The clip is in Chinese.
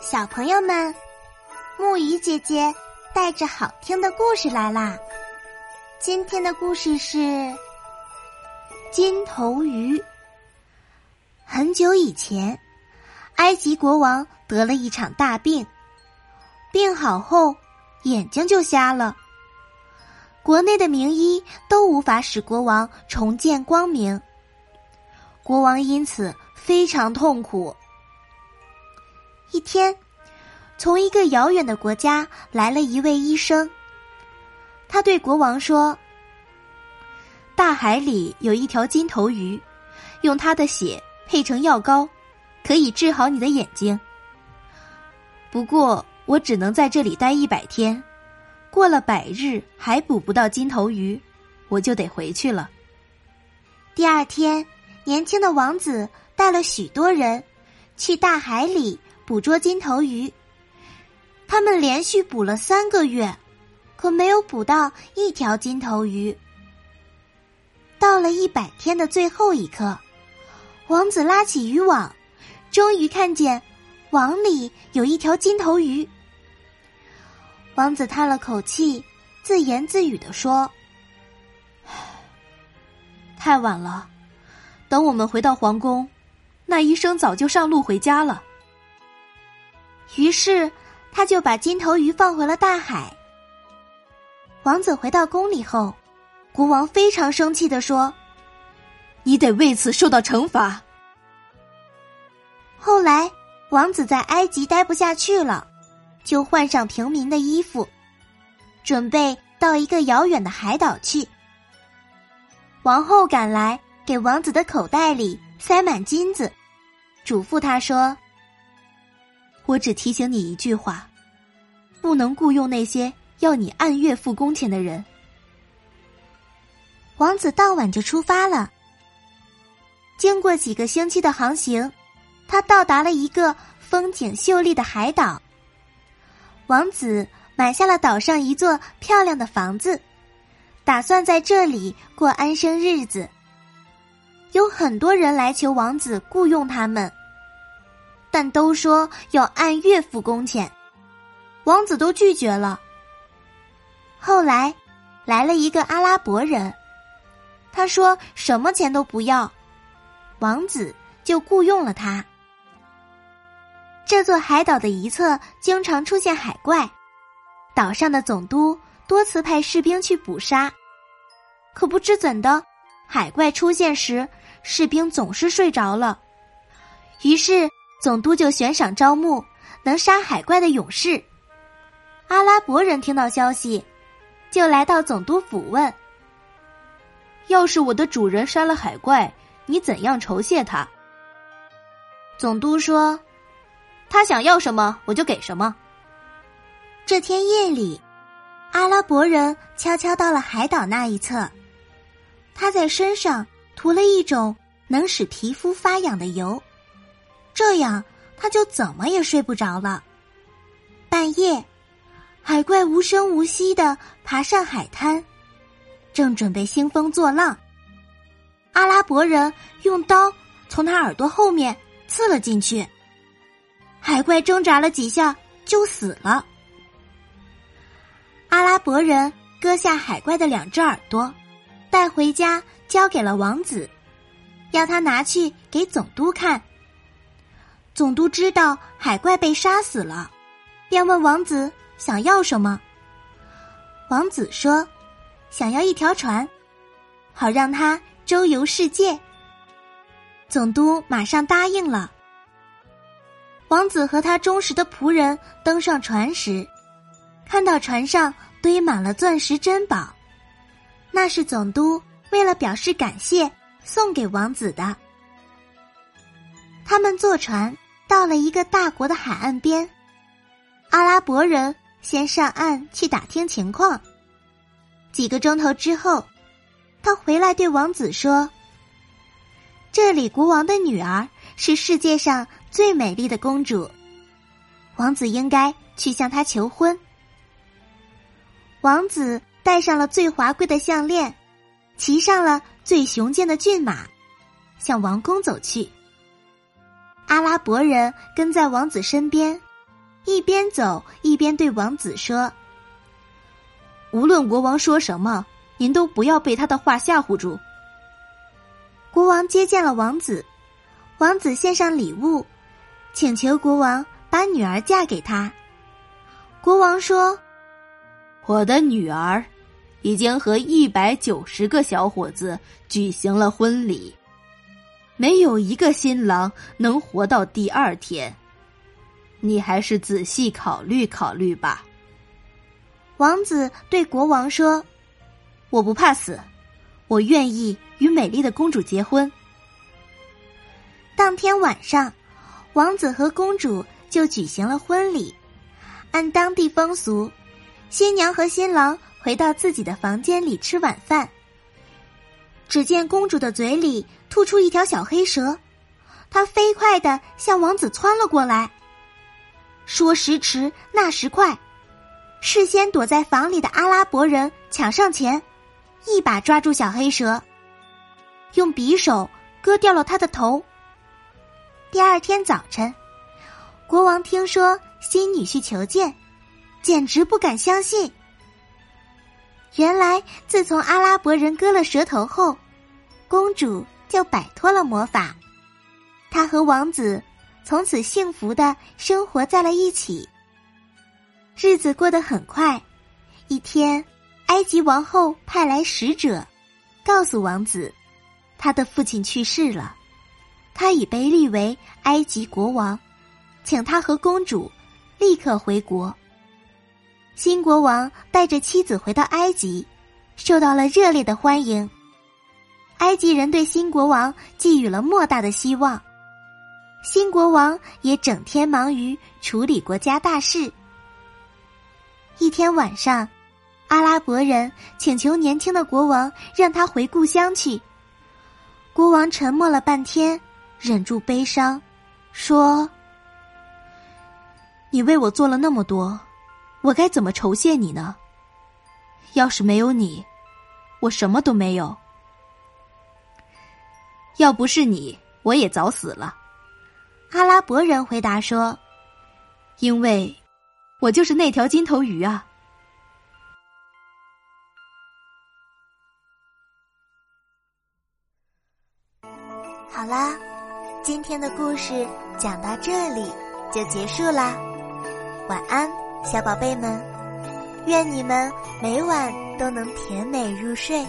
小朋友们，木鱼姐姐带着好听的故事来啦！今天的故事是金头鱼。很久以前，埃及国王得了一场大病，病好后眼睛就瞎了。国内的名医都无法使国王重见光明，国王因此非常痛苦。一天，从一个遥远的国家来了一位医生。他对国王说：“大海里有一条金头鱼，用它的血配成药膏，可以治好你的眼睛。不过，我只能在这里待一百天，过了百日还捕不到金头鱼，我就得回去了。”第二天，年轻的王子带了许多人去大海里。捕捉金头鱼，他们连续捕了三个月，可没有捕到一条金头鱼。到了一百天的最后一刻，王子拉起渔网，终于看见网里有一条金头鱼。王子叹了口气，自言自语的说：“太晚了，等我们回到皇宫，那医生早就上路回家了。”于是，他就把金头鱼放回了大海。王子回到宫里后，国王非常生气的说：“你得为此受到惩罚。”后来，王子在埃及待不下去了，就换上平民的衣服，准备到一个遥远的海岛去。王后赶来，给王子的口袋里塞满金子，嘱咐他说。我只提醒你一句话：不能雇佣那些要你按月付工钱的人。王子当晚就出发了。经过几个星期的航行，他到达了一个风景秀丽的海岛。王子买下了岛上一座漂亮的房子，打算在这里过安生日子。有很多人来求王子雇佣他们。但都说要按月付工钱，王子都拒绝了。后来，来了一个阿拉伯人，他说什么钱都不要，王子就雇佣了他。这座海岛的一侧经常出现海怪，岛上的总督多次派士兵去捕杀，可不知怎的，海怪出现时，士兵总是睡着了，于是。总督就悬赏招募能杀海怪的勇士。阿拉伯人听到消息，就来到总督府问：“要是我的主人杀了海怪，你怎样酬谢他？”总督说：“他想要什么，我就给什么。”这天夜里，阿拉伯人悄悄到了海岛那一侧，他在身上涂了一种能使皮肤发痒的油。这样，他就怎么也睡不着了。半夜，海怪无声无息的爬上海滩，正准备兴风作浪。阿拉伯人用刀从他耳朵后面刺了进去，海怪挣扎了几下就死了。阿拉伯人割下海怪的两只耳朵，带回家交给了王子，要他拿去给总督看。总督知道海怪被杀死了，便问王子想要什么。王子说：“想要一条船，好让他周游世界。”总督马上答应了。王子和他忠实的仆人登上船时，看到船上堆满了钻石珍宝，那是总督为了表示感谢送给王子的。他们坐船。到了一个大国的海岸边，阿拉伯人先上岸去打听情况。几个钟头之后，他回来对王子说：“这里国王的女儿是世界上最美丽的公主，王子应该去向她求婚。”王子戴上了最华贵的项链，骑上了最雄健的骏马，向王宫走去。阿拉伯人跟在王子身边，一边走一边对王子说：“无论国王说什么，您都不要被他的话吓唬住。”国王接见了王子，王子献上礼物，请求国王把女儿嫁给他。国王说：“我的女儿。”已经和一百九十个小伙子举行了婚礼，没有一个新郎能活到第二天。你还是仔细考虑考虑吧。王子对国王说：“我不怕死，我愿意与美丽的公主结婚。”当天晚上，王子和公主就举行了婚礼。按当地风俗，新娘和新郎。回到自己的房间里吃晚饭。只见公主的嘴里吐出一条小黑蛇，它飞快的向王子窜了过来。说时迟，那时快，事先躲在房里的阿拉伯人抢上前，一把抓住小黑蛇，用匕首割掉了他的头。第二天早晨，国王听说新女婿求见，简直不敢相信。原来，自从阿拉伯人割了舌头后，公主就摆脱了魔法。他和王子从此幸福的生活在了一起。日子过得很快，一天，埃及王后派来使者，告诉王子，他的父亲去世了，他已被立为埃及国王，请他和公主立刻回国。新国王带着妻子回到埃及，受到了热烈的欢迎。埃及人对新国王寄予了莫大的希望，新国王也整天忙于处理国家大事。一天晚上，阿拉伯人请求年轻的国王让他回故乡去。国王沉默了半天，忍住悲伤，说：“你为我做了那么多。”我该怎么酬谢你呢？要是没有你，我什么都没有。要不是你，我也早死了。阿拉伯人回答说：“因为，我就是那条金头鱼啊。”好啦，今天的故事讲到这里就结束啦，晚安。小宝贝们，愿你们每晚都能甜美入睡。